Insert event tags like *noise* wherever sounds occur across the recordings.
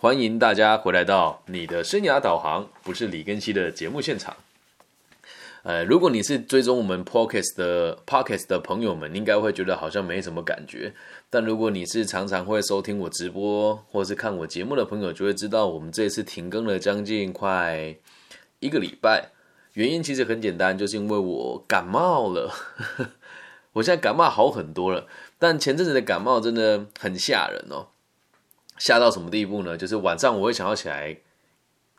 欢迎大家回来到你的生涯导航，不是李根熙的节目现场。呃，如果你是追踪我们 Podcast 的 Podcast 的朋友们，应该会觉得好像没什么感觉。但如果你是常常会收听我直播或是看我节目的朋友，就会知道我们这次停更了将近快一个礼拜。原因其实很简单，就是因为我感冒了。*laughs* 我现在感冒好很多了，但前阵子的感冒真的很吓人哦。吓到什么地步呢？就是晚上我会想要起来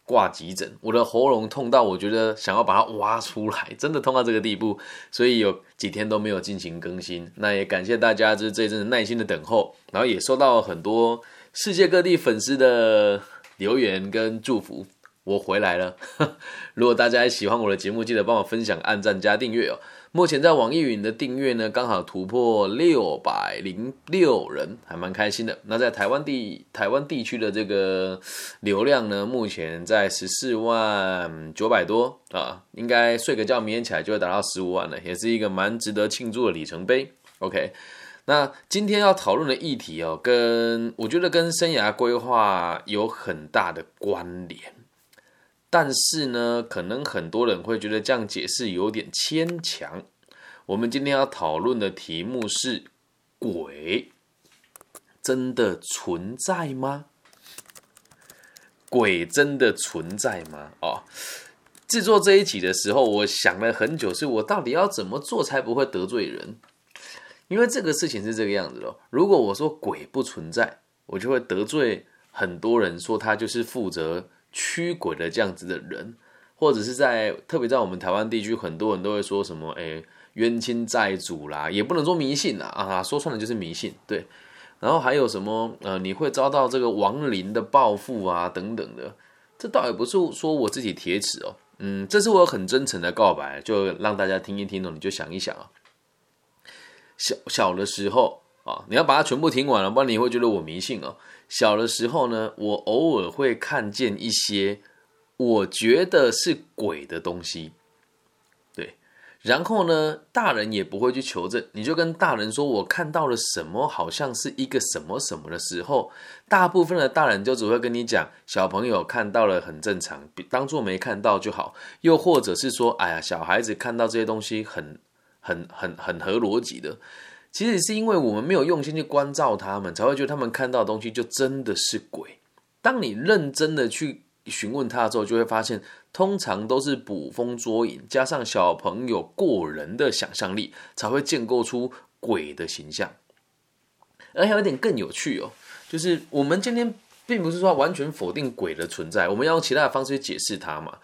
挂急诊，我的喉咙痛到我觉得想要把它挖出来，真的痛到这个地步，所以有几天都没有进行更新。那也感谢大家就是这一阵耐心的等候，然后也收到很多世界各地粉丝的留言跟祝福。我回来了，*laughs* 如果大家喜欢我的节目，记得帮我分享、按赞、加订阅哦。目前在网易云的订阅呢，刚好突破六百零六人，还蛮开心的。那在台湾地台湾地区的这个流量呢，目前在十四万九百多啊，应该睡个觉，明天起来就会达到十五万了，也是一个蛮值得庆祝的里程碑。OK，那今天要讨论的议题哦，跟我觉得跟生涯规划有很大的关联。但是呢，可能很多人会觉得这样解释有点牵强。我们今天要讨论的题目是：鬼真的存在吗？鬼真的存在吗？哦，制作这一集的时候，我想了很久，是我到底要怎么做才不会得罪人？因为这个事情是这个样子的：如果我说鬼不存在，我就会得罪很多人，说他就是负责。驱鬼的这样子的人，或者是在特别在我们台湾地区，很多人都会说什么，哎，冤亲债主啦，也不能说迷信啦，啊，说穿了就是迷信，对。然后还有什么，呃，你会遭到这个亡灵的报复啊，等等的。这倒也不是说我自己铁齿哦，嗯，这是我很真诚的告白，就让大家听一听哦，你就想一想啊，小小的时候啊，你要把它全部听完了，不然你会觉得我迷信哦。小的时候呢，我偶尔会看见一些我觉得是鬼的东西，对。然后呢，大人也不会去求证，你就跟大人说我看到了什么，好像是一个什么什么的时候，大部分的大人就只会跟你讲，小朋友看到了很正常，当做没看到就好。又或者是说，哎呀，小孩子看到这些东西很很很很合逻辑的。其实是因为我们没有用心去关照他们，才会觉得他们看到的东西就真的是鬼。当你认真的去询问他的时候，就会发现，通常都是捕风捉影，加上小朋友过人的想象力，才会建构出鬼的形象。而还有一点更有趣哦，就是我们今天并不是说完全否定鬼的存在，我们要用其他的方式去解释它嘛。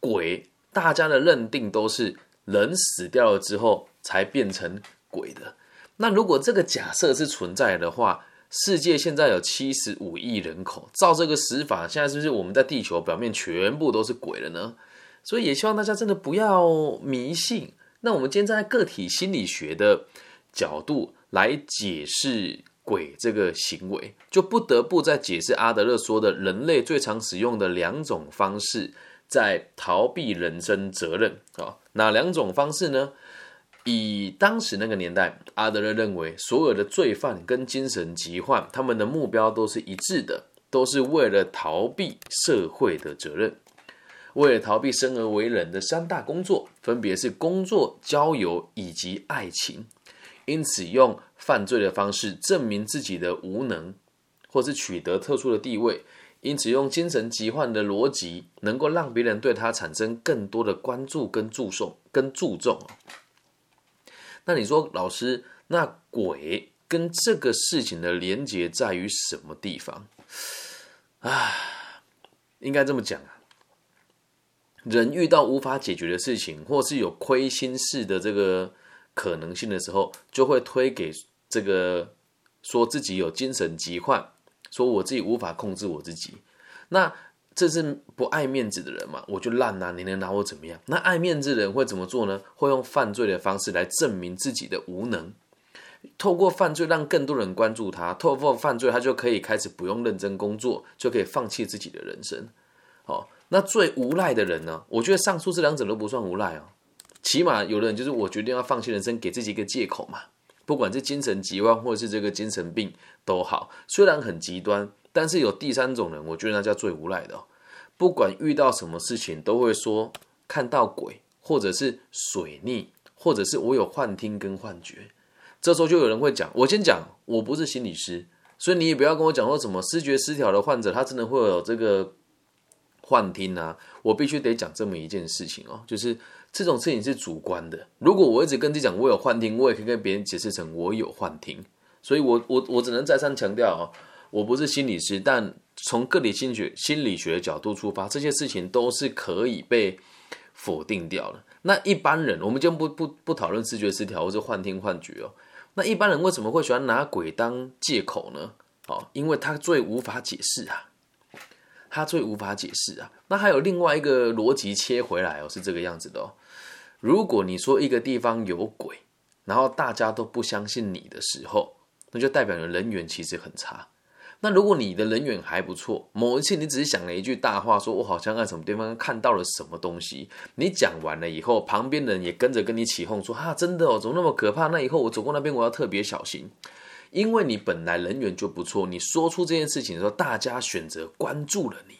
鬼，大家的认定都是人死掉了之后才变成鬼的。那如果这个假设是存在的话，世界现在有七十五亿人口，照这个死法，现在是不是我们在地球表面全部都是鬼了呢？所以也希望大家真的不要迷信。那我们今天站在个体心理学的角度来解释鬼这个行为，就不得不再解释阿德勒说的人类最常使用的两种方式，在逃避人生责任啊，哪两种方式呢？以当时那个年代，阿德勒认为，所有的罪犯跟精神疾患，他们的目标都是一致的，都是为了逃避社会的责任，为了逃避生而为人的三大工作，分别是工作、交友以及爱情。因此，用犯罪的方式证明自己的无能，或是取得特殊的地位。因此，用精神疾患的逻辑，能够让别人对他产生更多的关注跟注重跟注重。那你说，老师，那鬼跟这个事情的连结在于什么地方？啊，应该这么讲啊，人遇到无法解决的事情，或是有亏心事的这个可能性的时候，就会推给这个说自己有精神疾患，说我自己无法控制我自己。那这是不爱面子的人嘛？我就烂呐！你能拿我怎么样？那爱面子的人会怎么做呢？会用犯罪的方式来证明自己的无能，透过犯罪让更多人关注他，透过犯罪他就可以开始不用认真工作，就可以放弃自己的人生。好，那最无赖的人呢？我觉得上述这两者都不算无赖哦，起码有的人就是我决定要放弃人生，给自己一个借口嘛。不管是精神疾患或是这个精神病都好，虽然很极端，但是有第三种人，我觉得那叫最无赖的。不管遇到什么事情，都会说看到鬼，或者是水逆，或者是我有幻听跟幻觉。这时候就有人会讲，我先讲，我不是心理师，所以你也不要跟我讲说什么视觉失调的患者，他真的会有这个幻听啊。我必须得讲这么一件事情哦，就是这种事情是主观的。如果我一直跟你讲我有幻听，我也可以跟别人解释成我有幻听。所以我我我只能再三强调哦，我不是心理师，但从个体心学心理学角度出发，这些事情都是可以被否定掉的。那一般人，我们就不不不讨论视觉失调或者幻听幻觉哦。那一般人为什么会喜欢拿鬼当借口呢？哦，因为他最无法解释啊，他最无法解释啊。那还有另外一个逻辑切回来哦，是这个样子的哦。如果你说一个地方有鬼，然后大家都不相信你的时候，那就代表你人缘其实很差。那如果你的人缘还不错，某一次你只是讲了一句大话，说我好像在什么地方看到了什么东西，你讲完了以后，旁边的人也跟着跟你起哄，说哈，真的哦，怎么那么可怕？那以后我走过那边，我要特别小心，因为你本来人缘就不错，你说出这件事情的时候，大家选择关注了你，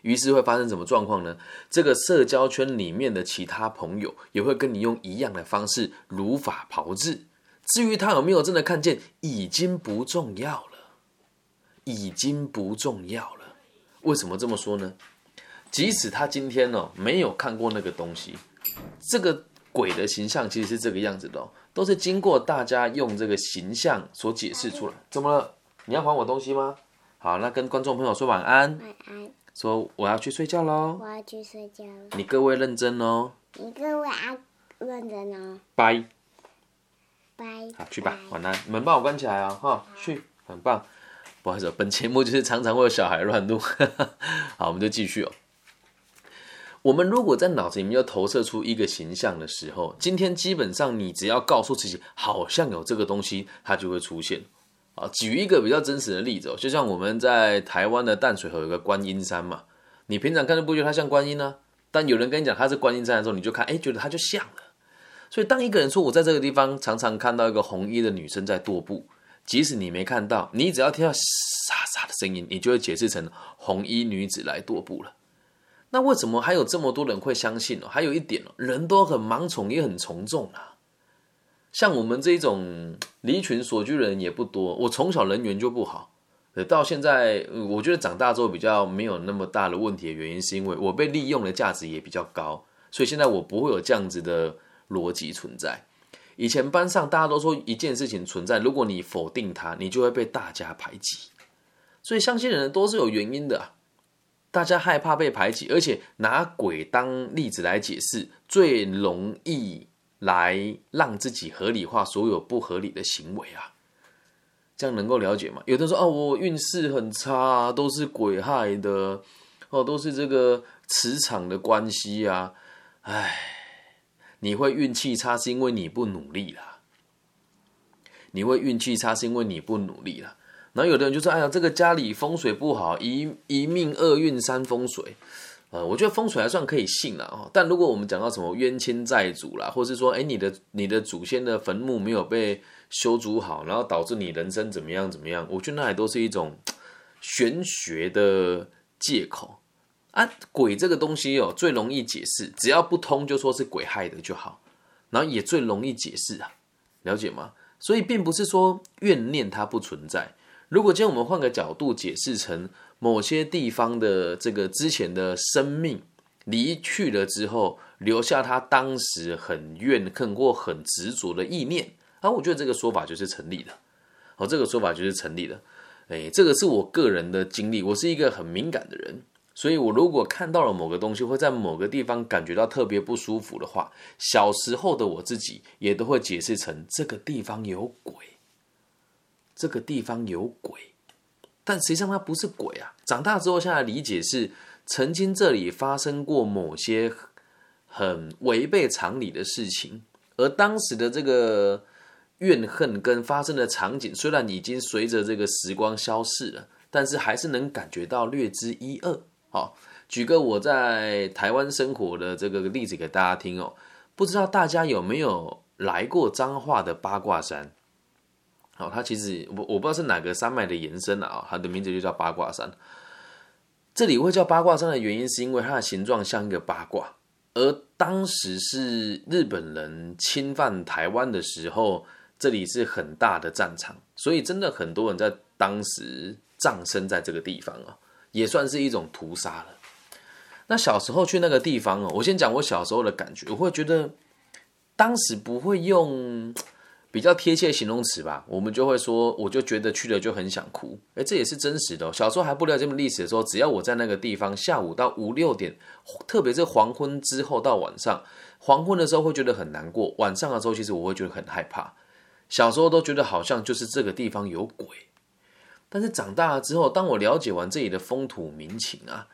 于是会发生什么状况呢？这个社交圈里面的其他朋友也会跟你用一样的方式如法炮制。至于他有没有真的看见，已经不重要了。已经不重要了。为什么这么说呢？即使他今天呢没有看过那个东西，这个鬼的形象其实是这个样子的，都是经过大家用这个形象所解释出来。怎么了？你要还我东西吗？好，那跟观众朋友说晚安。晚安。说我要去睡觉喽。我要去睡觉了。你各位认真哦。你各位啊，认真哦。拜。拜。好，去吧。晚安。门帮我关起来啊！哈，去，很棒。不好意思，本节目就是常常会有小孩乱录。*laughs* 好，我们就继续哦。我们如果在脑子里面要投射出一个形象的时候，今天基本上你只要告诉自己好像有这个东西，它就会出现。啊，举一个比较真实的例子哦，就像我们在台湾的淡水河有个观音山嘛，你平常看就不觉得它像观音呢，但有人跟你讲它是观音山的时候，你就看，哎，觉得它就像了。所以当一个人说我在这个地方常常看到一个红衣的女生在踱步。即使你没看到，你只要听到沙沙的声音，你就会解释成红衣女子来踱步了。那为什么还有这么多人会相信呢？还有一点哦，人都很盲从，也很从众啊。像我们这种离群所居的人也不多。我从小人缘就不好，到现在我觉得长大之后比较没有那么大的问题的原因，是因为我被利用的价值也比较高，所以现在我不会有这样子的逻辑存在。以前班上大家都说一件事情存在，如果你否定它，你就会被大家排挤。所以相信人都是有原因的，大家害怕被排挤，而且拿鬼当例子来解释，最容易来让自己合理化所有不合理的行为啊。这样能够了解吗？有的说哦，我运势很差啊，都是鬼害的，哦，都是这个磁场的关系啊，唉。你会运气差，是因为你不努力啦。你会运气差，是因为你不努力了。然后有的人就说：“哎呀，这个家里风水不好，一一命二运三风水。”呃，我觉得风水还算可以信了哦。但如果我们讲到什么冤亲债主啦，或是说，哎，你的你的祖先的坟墓没有被修筑好，然后导致你人生怎么样怎么样，我觉得那也都是一种 *tsk* 玄学的借口。啊，鬼这个东西哦，最容易解释，只要不通就说是鬼害的就好，然后也最容易解释啊，了解吗？所以并不是说怨念它不存在。如果今天我们换个角度解释成某些地方的这个之前的生命离去了之后，留下他当时很怨恨或很执着的意念，啊，我觉得这个说法就是成立的。哦，这个说法就是成立的。哎，这个是我个人的经历，我是一个很敏感的人。所以，我如果看到了某个东西，会在某个地方感觉到特别不舒服的话，小时候的我自己也都会解释成这个地方有鬼，这个地方有鬼，但实际上它不是鬼啊。长大之后，现在理解是曾经这里发生过某些很违背常理的事情，而当时的这个怨恨跟发生的场景，虽然已经随着这个时光消逝了，但是还是能感觉到略知一二。好，举个我在台湾生活的这个例子给大家听哦。不知道大家有没有来过彰化的八卦山。好，它其实我我不知道是哪个山脉的延伸啊，它的名字就叫八卦山。这里会叫八卦山的原因，是因为它的形状像一个八卦，而当时是日本人侵犯台湾的时候，这里是很大的战场，所以真的很多人在当时葬身在这个地方啊，也算是一种屠杀了。那小时候去那个地方哦，我先讲我小时候的感觉，我会觉得当时不会用。比较贴切形容词吧，我们就会说，我就觉得去了就很想哭。哎，这也是真实的。小时候还不了解这么历史的时候，只要我在那个地方，下午到五六点，特别是黄昏之后到晚上，黄昏的时候会觉得很难过，晚上的时候其实我会觉得很害怕。小时候都觉得好像就是这个地方有鬼，但是长大了之后，当我了解完这里的风土民情啊，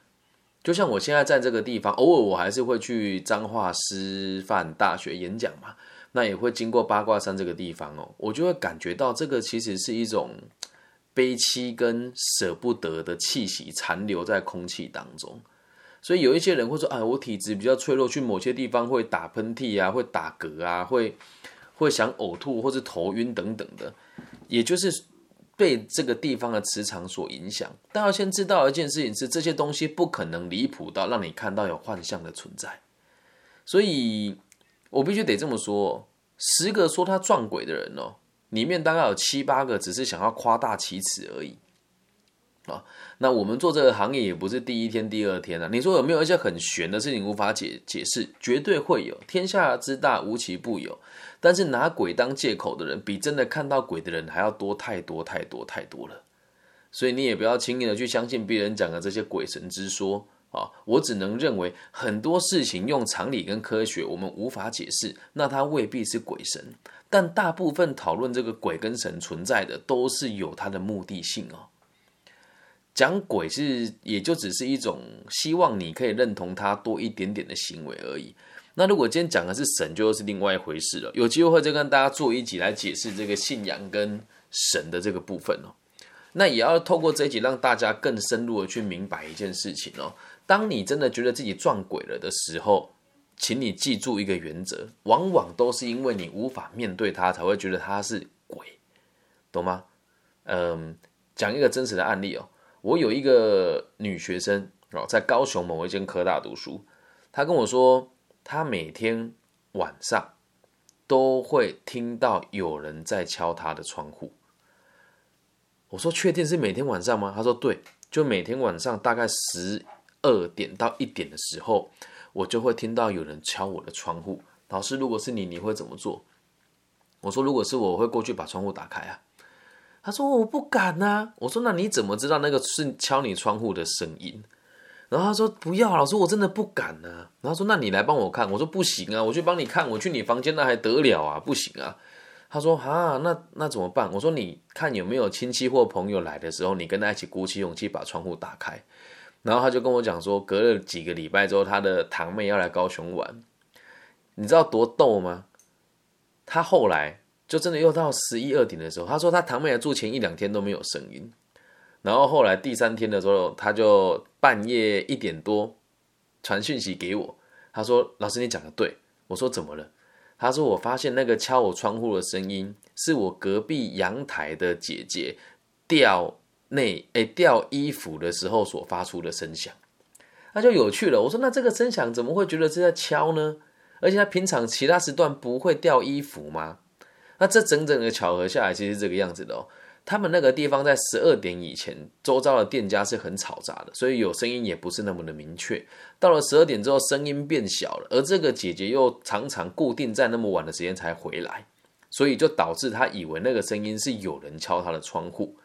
就像我现在在这个地方，偶尔我还是会去彰化师范大学演讲嘛。那也会经过八卦山这个地方哦，我就会感觉到这个其实是一种悲戚跟舍不得的气息残留在空气当中，所以有一些人会说：“哎，我体质比较脆弱，去某些地方会打喷嚏啊，会打嗝啊，会会想呕吐或者头晕等等的，也就是被这个地方的磁场所影响。但要先知道一件事情是，这些东西不可能离谱到让你看到有幻象的存在，所以。我必须得这么说，十个说他撞鬼的人哦，里面大概有七八个只是想要夸大其词而已啊。那我们做这个行业也不是第一天、第二天了。你说有没有一些很玄的事情无法解解释？绝对会有，天下之大无奇不有。但是拿鬼当借口的人，比真的看到鬼的人还要多太多太多太多了。所以你也不要轻易的去相信别人讲的这些鬼神之说。啊，我只能认为很多事情用常理跟科学我们无法解释，那它未必是鬼神。但大部分讨论这个鬼跟神存在的，都是有它的目的性哦。讲鬼是也就只是一种希望你可以认同它多一点点的行为而已。那如果今天讲的是神，就又是另外一回事了。有机会会再跟大家做一集来解释这个信仰跟神的这个部分哦。那也要透过这一集让大家更深入的去明白一件事情哦。当你真的觉得自己撞鬼了的时候，请你记住一个原则：往往都是因为你无法面对它，才会觉得它是鬼，懂吗？嗯，讲一个真实的案例哦。我有一个女学生哦，在高雄某一间科大读书，她跟我说，她每天晚上都会听到有人在敲她的窗户。我说：“确定是每天晚上吗？”她说：“对，就每天晚上大概十。”二点到一点的时候，我就会听到有人敲我的窗户。老师，如果是你，你会怎么做？我说，如果是我，我会过去把窗户打开啊。他说我不敢呐。我说那你怎么知道那个是敲你窗户的声音？然后他说不要，老师我真的不敢呢。然后说那你来帮我看。我说不行啊，我去帮你看，我去你房间那还得了啊？不行啊。他说啊，那那怎么办？我说你看有没有亲戚或朋友来的时候，你跟他一起鼓起勇气把窗户打开。然后他就跟我讲说，隔了几个礼拜之后，他的堂妹要来高雄玩，你知道多逗吗？他后来就真的又到十一二点的时候，他说他堂妹来住前一两天都没有声音，然后后来第三天的时候，他就半夜一点多传讯息给我，他说：“老师，你讲的对。”我说：“怎么了？”他说：“我发现那个敲我窗户的声音，是我隔壁阳台的姐姐掉。”内诶掉衣服的时候所发出的声响，那就有趣了。我说那这个声响怎么会觉得是在敲呢？而且他平常其他时段不会掉衣服吗？那这整整的巧合下来，其实是这个样子的哦。他们那个地方在十二点以前，周遭的店家是很嘈杂的，所以有声音也不是那么的明确。到了十二点之后，声音变小了，而这个姐姐又常常固定在那么晚的时间才回来，所以就导致她以为那个声音是有人敲她的窗户。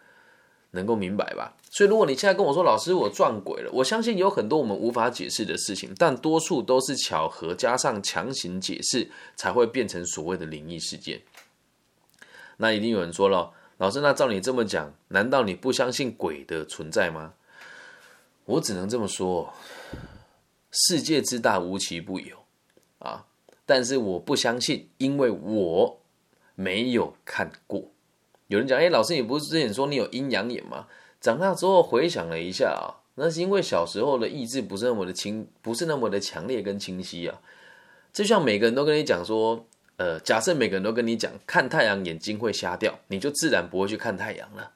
能够明白吧？所以如果你现在跟我说老师我撞鬼了，我相信有很多我们无法解释的事情，但多数都是巧合加上强行解释才会变成所谓的灵异事件。那一定有人说了，老师，那照你这么讲，难道你不相信鬼的存在吗？我只能这么说，世界之大无奇不有啊！但是我不相信，因为我没有看过。有人讲，哎，老师，你不是之前说你有阴阳眼吗？长大之后回想了一下啊，那是因为小时候的意志不是那么的清，不是那么的强烈跟清晰啊。就像每个人都跟你讲说，呃，假设每个人都跟你讲看太阳眼睛会瞎掉，你就自然不会去看太阳了，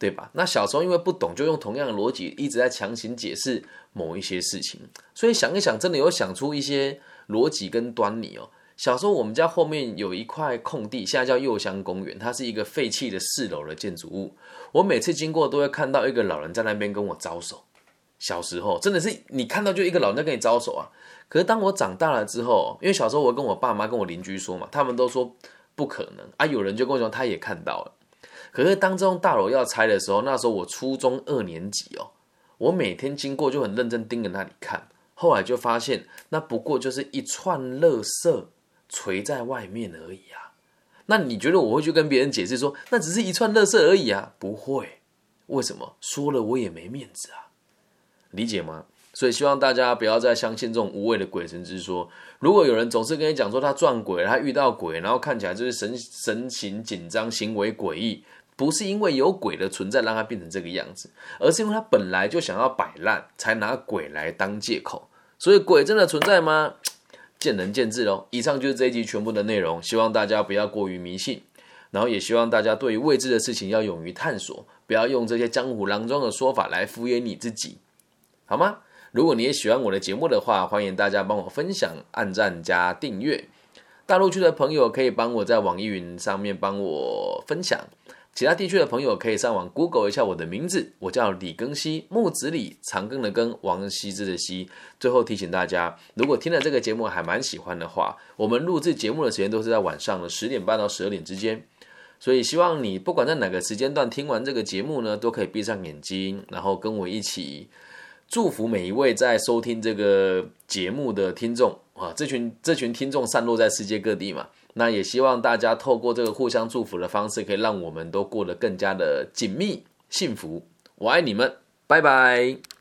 对吧？那小时候因为不懂，就用同样的逻辑一直在强行解释某一些事情，所以想一想，真的有想出一些逻辑跟端倪哦。小时候我们家后面有一块空地，现在叫右香公园，它是一个废弃的四楼的建筑物。我每次经过都会看到一个老人在那边跟我招手。小时候真的是你看到就一个老人在跟你招手啊。可是当我长大了之后，因为小时候我跟我爸妈跟我邻居说嘛，他们都说不可能啊。有人就跟我说他也看到了。可是当这栋大楼要拆的时候，那时候我初中二年级哦，我每天经过就很认真盯着那里看。后来就发现那不过就是一串垃圾垂在外面而已啊。那你觉得我会去跟别人解释说那只是一串垃圾而已啊？不会，为什么？说了我也没面子啊。理解吗？所以希望大家不要再相信这种无谓的鬼神之说。如果有人总是跟你讲说他撞鬼，他遇到鬼，然后看起来就是神神情紧张、行为诡异，不是因为有鬼的存在让他变成这个样子，而是因为他本来就想要摆烂，才拿鬼来当借口。所以鬼真的存在吗？见仁见智喽。以上就是这一集全部的内容，希望大家不要过于迷信，然后也希望大家对于未知的事情要勇于探索，不要用这些江湖郎中的说法来敷衍你自己。好吗？如果你也喜欢我的节目的话，欢迎大家帮我分享、按赞加订阅。大陆区的朋友可以帮我在网易云上面帮我分享，其他地区的朋友可以上网 Google 一下我的名字，我叫李庚希，木子李，长庚的庚，王羲之的羲。最后提醒大家，如果听了这个节目还蛮喜欢的话，我们录制节目的时间都是在晚上的十点半到十二点之间，所以希望你不管在哪个时间段听完这个节目呢，都可以闭上眼睛，然后跟我一起。祝福每一位在收听这个节目的听众啊，这群这群听众散落在世界各地嘛，那也希望大家透过这个互相祝福的方式，可以让我们都过得更加的紧密幸福。我爱你们，拜拜。